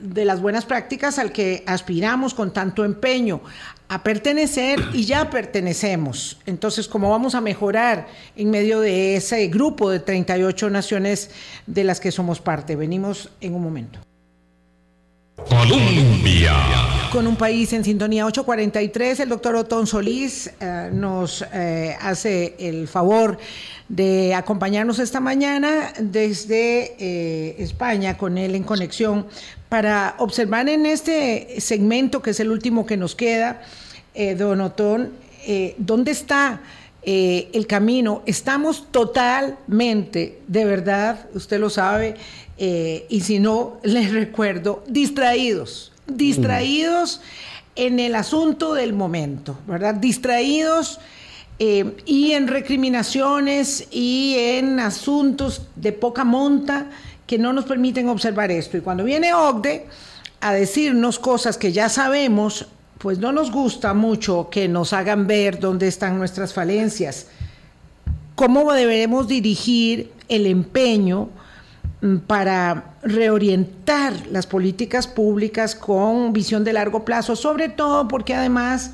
de las buenas prácticas al que aspiramos con tanto empeño a pertenecer y ya pertenecemos. Entonces, ¿cómo vamos a mejorar en medio de ese grupo de 38 naciones de las que somos parte? Venimos en un momento. Colombia. Con un país en sintonía 843, el doctor Otón Solís eh, nos eh, hace el favor de acompañarnos esta mañana desde eh, España con él en conexión para observar en este segmento, que es el último que nos queda, eh, don Otón, eh, dónde está eh, el camino. Estamos totalmente, de verdad, usted lo sabe, y si no, [laughs] les recuerdo, distraídos, distraídos en el asunto del momento, ¿verdad? Distraídos. y en recriminaciones y en asuntos de poca monta que no nos permiten observar esto. Y cuando viene OCDE a decirnos cosas que ya sabemos, pues no nos gusta mucho que nos hagan ver dónde están nuestras falencias. ¿Cómo debemos dirigir el empeño mm, para reorientar las políticas públicas con visión de largo plazo, sobre todo porque además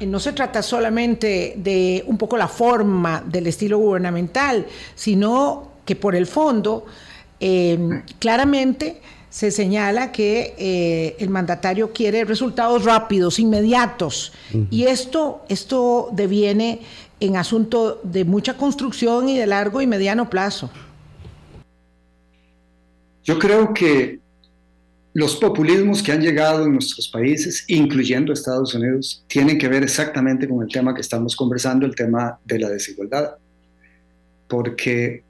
eh, no se trata solamente de un poco la forma del estilo gubernamental, sino que por el fondo eh, claramente se señala que eh, el mandatario quiere resultados rápidos, inmediatos, y esto, esto deviene en asunto de mucha construcción y de largo y mediano plazo. Yo creo que los populismos que han llegado en nuestros países, incluyendo Estados Unidos, tienen que ver exactamente con el tema que estamos conversando, el tema de la desigualdad. Porque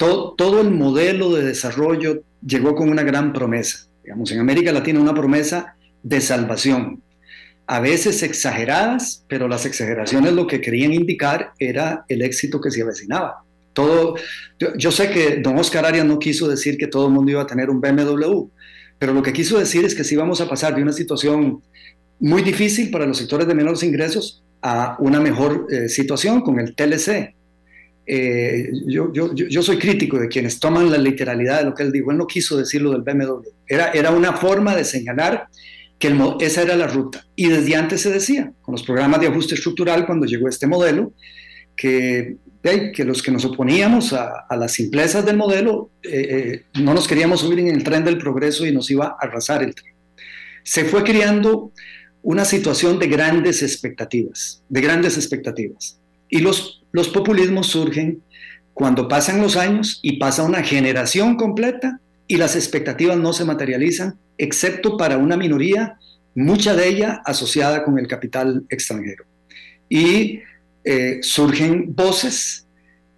todo, el modelo de desarrollo llegó con una gran promesa. Digamos, en América Latina una promesa de salvación. A veces exageradas, pero las exageraciones lo que querían indicar era el éxito que se avecinaba. Todo, yo, sé que don Oscar Arias no quiso decir que todo el mundo iba a tener un BMW, pero lo que quiso decir es que si íbamos a pasar de una situación muy difícil para los sectores de menores ingresos a una mejor eh, situación con el TLC. Eh, yo, yo, yo, soy crítico de quienes toman la literalidad de lo que él dijo. Él no quiso decir lo del BMW. Era, era una forma de señalar que esa era la ruta. Y desde antes se decía, con los programas de ajuste estructural, cuando llegó este modelo, que, que los que nos oponíamos a, las simplezas del modelo eh, eh, no nos queríamos subir en el tren del progreso y nos iba a arrasar el tren. Se fue creando una situación de grandes expectativas, de grandes expectativas. Y los, los populismos surgen cuando pasan los años y pasa una generación completa y las expectativas no se materializan, excepto para una minoría, mucha de ella asociada con el capital extranjero. Y eh, surgen voces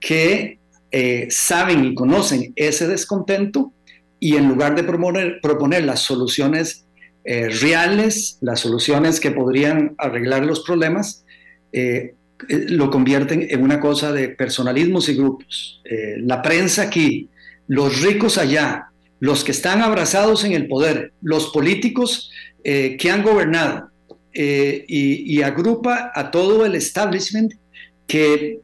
que eh, saben y conocen ese descontento y en lugar de proponer, proponer las soluciones eh, reales, las soluciones que podrían arreglar los problemas, eh, lo convierten en una cosa de personalismos y grupos. Eh, la prensa aquí, los ricos allá, los que están abrazados en el poder, los políticos eh, que han gobernado y, agrupa a todo el establishment que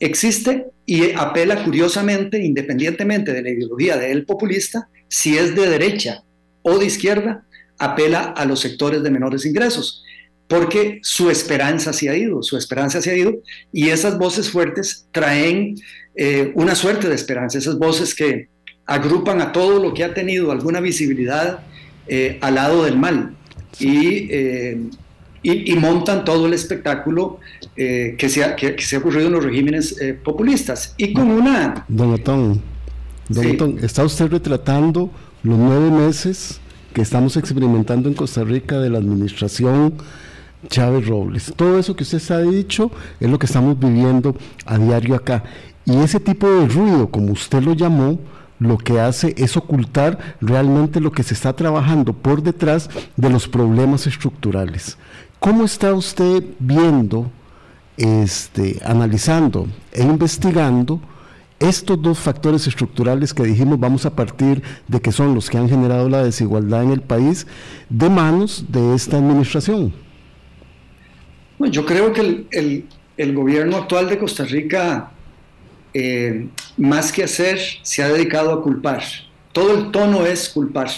existe y apela curiosamente, independientemente de la ideología del populista, si es de derecha o de izquierda, apela a los sectores de menores ingresos porque su esperanza se ha ido, su esperanza se ha ido, y esas voces fuertes traen eh, una suerte de esperanza, esas voces que agrupan a todo lo que ha tenido alguna visibilidad eh, al lado del mal. Eh, y, y, montan todo el espectáculo que se, ha, que, se, ha, ocurrido en los regímenes populistas. Y con una... Don Otón, don ¿está usted retratando los nueve meses que estamos experimentando en Costa Rica de la administración Chávez Robles. Todo eso que usted ha dicho es lo que estamos viviendo a diario acá. Y ese tipo de ruido, como usted lo llamó, lo que hace es ocultar realmente lo que se está trabajando por detrás de los problemas estructurales. ¿Cómo está usted viendo, este, analizando e investigando estos dos factores estructurales que dijimos vamos a partir de que son los que han generado la desigualdad en el país de manos de esta administración? Yo creo que el, gobierno actual de Costa Rica, eh, más que hacer, se ha dedicado a culpar. Todo el tono es culpar.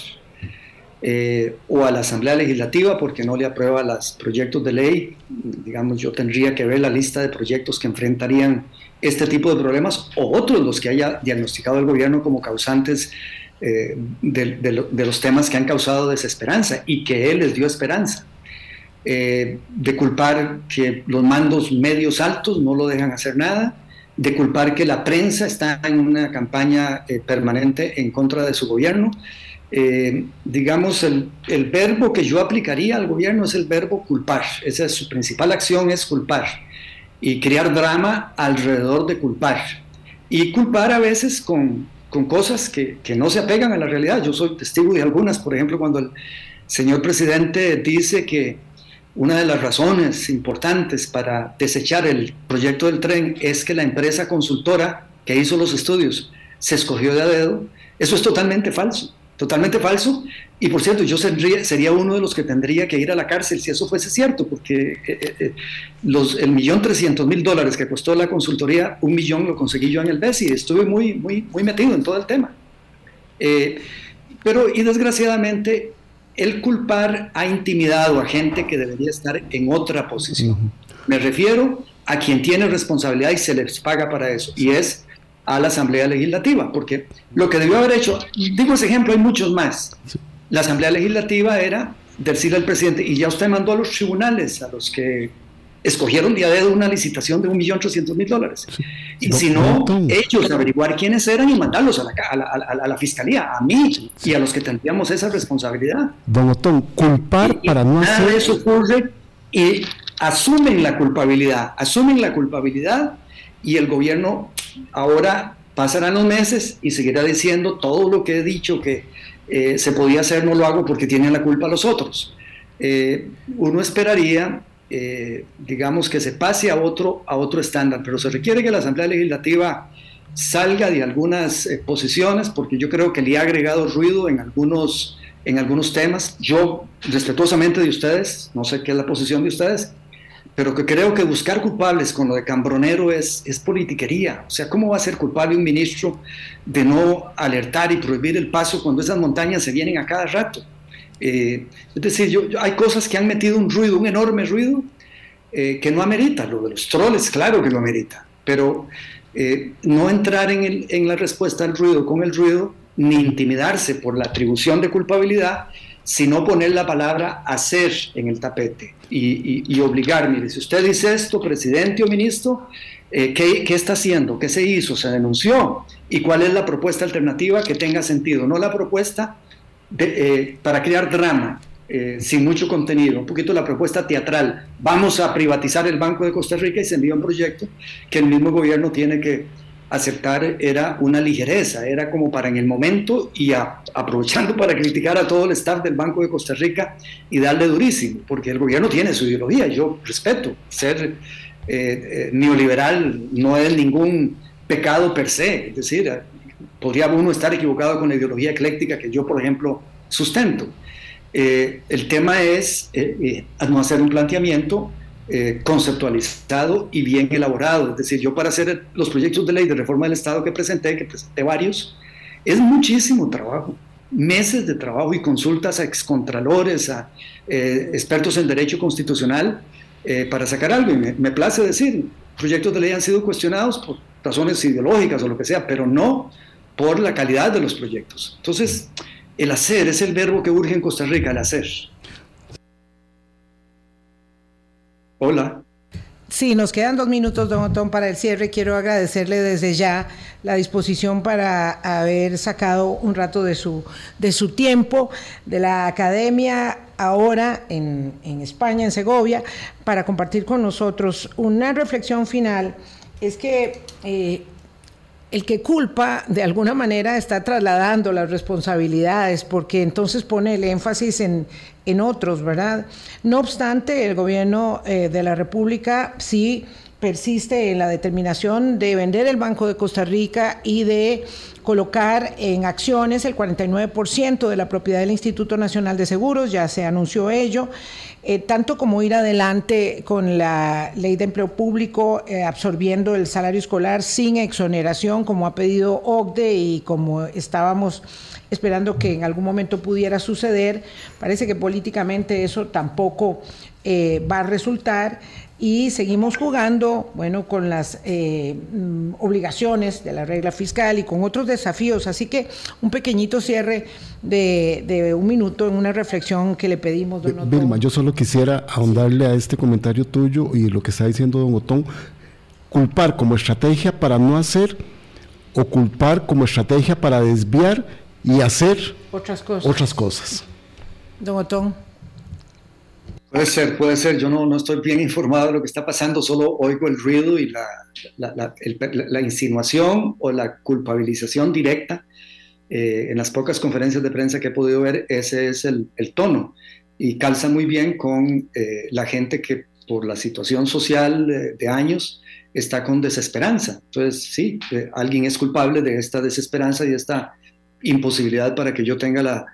Eh, o a la Asamblea Legislativa porque no le aprueba los proyectos de ley. Digamos, yo tendría que ver la lista de proyectos que enfrentarían este tipo de problemas o otros los que haya diagnosticado el gobierno como causantes eh, de los temas que han causado desesperanza y que él les dio esperanza. Eh, de culpar que los mandos medios altos no lo dejan hacer nada, de culpar que la prensa está en una campaña eh, permanente en contra de su gobierno. Eh, digamos, el, el, verbo que yo aplicaría al gobierno es el verbo culpar. Esa es su principal acción, es culpar y crear drama alrededor de culpar. Y culpar a veces con, con cosas que, que no se apegan a la realidad. Yo soy testigo de algunas, por ejemplo, cuando el señor presidente dice que una de las razones importantes para desechar el proyecto del tren es que la empresa consultora que hizo los estudios se escogió de a dedo. Eso es totalmente falso. totalmente falso. Y por cierto, yo sería, uno de los que tendría que ir a la cárcel si eso fuese cierto, porque eh, eh, los, el millón trescientos mil dólares que costó la consultoría, un millón lo conseguí yo en el BES y estuve muy, muy, muy metido en todo el tema. pero, y desgraciadamente, el culpar ha intimidado a gente que debería estar en otra posición. Me refiero a quien tiene responsabilidad y se les paga para eso, y es a la Asamblea Legislativa, porque lo que debió haber hecho, digo ese ejemplo, hay muchos más. La Asamblea Legislativa era decirle al presidente, y ya usted mandó a los tribunales, a los que escogieron día de una licitación de 1.800.000 dólares. Y si no, ellos averiguar quiénes eran y mandarlos a la, a la, fiscalía, a mí y a los que tendríamos esa responsabilidad. Don Otón, culpar para no nada hacer... de eso ocurre y asumen la culpabilidad, asumen la culpabilidad y el gobierno ahora pasarán los meses y seguirá diciendo todo lo que he dicho que eh, se podía hacer, no lo hago porque tienen la culpa los otros. Eh, uno esperaría, eh, digamos, que se pase a otro, a otro estándar, pero se requiere que la Asamblea Legislativa salga de algunas posiciones, porque yo creo que le ha agregado ruido en algunos, en algunos temas. Yo, respetuosamente de ustedes, no sé qué es la posición de ustedes, pero que creo que buscar culpables con lo de Cambronero es, es politiquería. O sea, ¿cómo va a ser culpable un ministro de no alertar y prohibir el paso cuando esas montañas se vienen a cada rato? Eh, es decir, yo, hay cosas que han metido un ruido, un enorme ruido, eh, que no amerita. Lo de los troles, claro que lo amerita, pero eh, no entrar en, el, en la respuesta al ruido con el ruido, ni intimidarse por la atribución de culpabilidad, sino poner la palabra hacer en el tapete y, obligar, mire, si usted dice esto, presidente o ministro, eh, ¿qué, está haciendo? ¿Qué se hizo? ¿Se denunció? ¿Y cuál es la propuesta alternativa que tenga sentido? No la propuesta eh, para crear drama, eh, sin mucho contenido, un poquito la propuesta teatral. Vamos a privatizar el Banco de Costa Rica y se envía un proyecto que el mismo gobierno tiene que aceptar. Era una ligereza, era como para en el momento y aprovechando para criticar a todo el staff del Banco de Costa Rica y darle durísimo, porque el gobierno tiene su ideología, yo respeto, ser eh, eh, neoliberal no es ningún pecado per se, es decir, podría uno estar equivocado con la ideología ecléctica que yo, por ejemplo, sustento. Eh, el tema es no hacer un planteamiento eh, conceptualizado y bien elaborado. Es decir, yo para hacer los proyectos de ley de reforma del Estado que presenté, que presenté varios, es muchísimo trabajo, meses de trabajo y consultas a excontralores, a eh, expertos en derecho constitucional eh, para sacar algo. Y me, me, place decir, proyectos de ley han sido cuestionados por razones ideológicas o lo que sea, pero no por la calidad de los proyectos. Entonces, el hacer es el verbo que urge en Costa Rica, el hacer. Hola. Sí, nos quedan dos minutos, don Otón, para el cierre. Quiero agradecerle desde ya la disposición para haber sacado un rato de su, de su tiempo, de la academia ahora en, España, en Segovia, para compartir con nosotros una reflexión final. Es que eh, el que culpa de alguna manera está trasladando las responsabilidades porque entonces pone el énfasis en, en otros, ¿verdad? No obstante, el gobierno eh, de la República sí persiste en la determinación de vender el Banco de Costa Rica y de colocar en acciones el 49% de la propiedad del Instituto Nacional de Seguros, ya se anunció ello, eh, tanto como ir adelante con la ley de empleo público, eh, absorbiendo el salario escolar sin exoneración, como ha pedido OCDE y como estábamos esperando que en algún momento pudiera suceder. Parece que políticamente eso tampoco eh, va a resultar y seguimos jugando, bueno, con las eh, mm, obligaciones de la regla fiscal y con otros desafíos. Así que un pequeñito cierre de, un minuto en una reflexión que le pedimos, don Otón. Vilma, yo solo quisiera ahondarle a este comentario tuyo y lo que está diciendo don Otón, culpar como estrategia para no hacer o culpar como estrategia para desviar y hacer otras cosas. Otras cosas. Don Otón. Puede ser, puede ser. Yo no, no estoy bien informado de lo que está pasando, solo oigo el ruido y la, la, la, insinuación o la culpabilización directa. Eh, en las pocas conferencias de prensa que he podido ver, ese es el, el tono y calza muy bien con eh, la gente que por la situación social de, años está con desesperanza. Entonces, sí, eh, alguien es culpable de esta desesperanza y esta imposibilidad para que yo tenga la,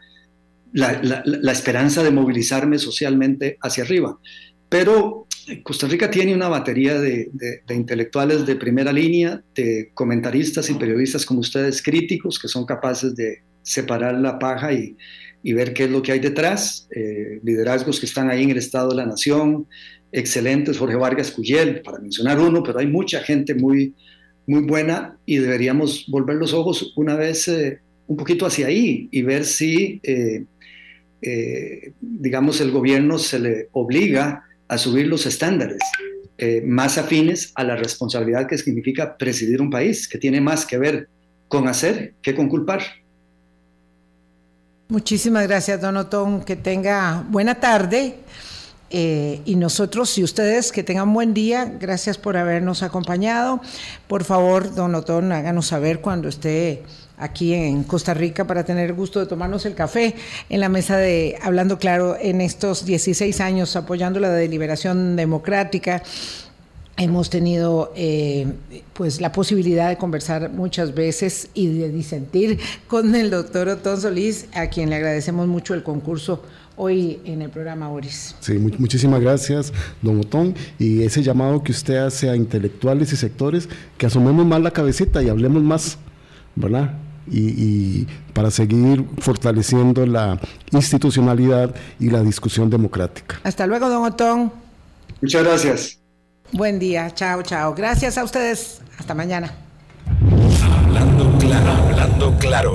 la, esperanza de movilizarme socialmente hacia arriba. Pero Costa Rica tiene una batería de, intelectuales de primera línea, de comentaristas y periodistas como ustedes, críticos, que son capaces de separar la paja y, ver qué es lo que hay detrás, eh, liderazgos que están ahí en el Estado de la Nación, excelentes, Jorge Vargas Cuyel, para mencionar uno, pero hay mucha gente muy, muy buena y deberíamos volver los ojos una vez eh, un poquito hacia ahí y ver si, eh, digamos, el gobierno se le obliga a subir los estándares eh, más afines a la responsabilidad que significa presidir un país, que tiene más que ver con hacer que con culpar. Muchísimas gracias, don Otón. Que tenga buena tarde. Eh, y nosotros, si ustedes que tengan buen día, gracias por habernos acompañado. Por favor, don Otón, háganos saber cuando esté aquí en Costa Rica para tener el gusto de tomarnos el café en la mesa de Hablando Claro en estos 16 años apoyando la deliberación democrática. Hemos tenido eh, pues la posibilidad de conversar muchas veces y de disentir con el doctor Otón Solís, a quien le agradecemos mucho el concurso hoy en el programa Boris. Sí, muchísimas gracias, don Otón. Y ese llamado que usted hace a intelectuales y sectores, que asomemos más la cabecita y hablemos más, ¿verdad? Y, para seguir fortaleciendo la institucionalidad y la discusión democrática. Hasta luego, don Otón. Muchas gracias. Buen día, chao, chao. Gracias a ustedes. Hasta mañana. Hablando claro, hablando claro.